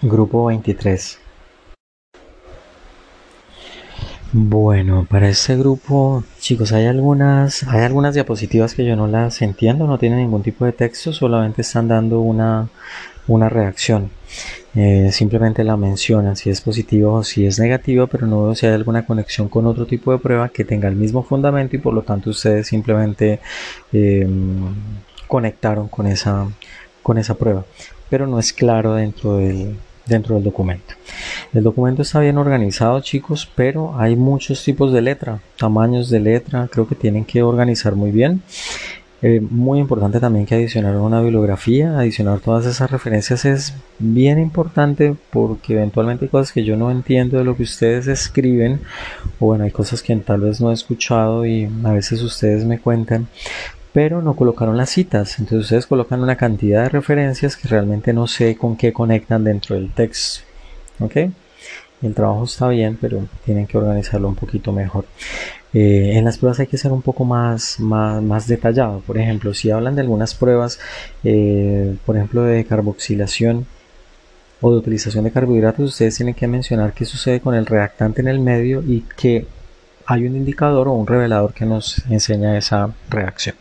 Grupo 23. Bueno, para este grupo, chicos, hay algunas, hay algunas diapositivas que yo no las entiendo, no tienen ningún tipo de texto, solamente están dando una, una reacción. Eh, simplemente la mencionan si es positivo o si es negativo, pero no veo si hay alguna conexión con otro tipo de prueba que tenga el mismo fundamento y por lo tanto ustedes simplemente em, conectaron con esa, con esa prueba. Pero no es claro dentro del, dentro del documento. El documento está bien organizado chicos, pero hay muchos tipos de letra, tamaños de letra, creo que tienen que organizar muy bien. Eh, muy importante también que adicionar una bibliografía, adicionar todas esas referencias es bien importante porque eventualmente hay cosas que yo no entiendo de lo que ustedes escriben o bueno, hay cosas que tal vez no he escuchado y a veces ustedes me cuentan pero no colocaron las citas. Entonces ustedes colocan una cantidad de referencias que realmente no sé con qué conectan dentro del texto. ¿Ok? El trabajo está bien, pero tienen que organizarlo un poquito mejor. Eh, en las pruebas hay que ser un poco más, más, detallado. Por ejemplo, si hablan de algunas pruebas, eh, por ejemplo, de carboxilación o de utilización de carbohidratos, ustedes tienen que mencionar qué sucede con el reactante en el medio y que hay un indicador o un revelador que nos enseña esa reacción.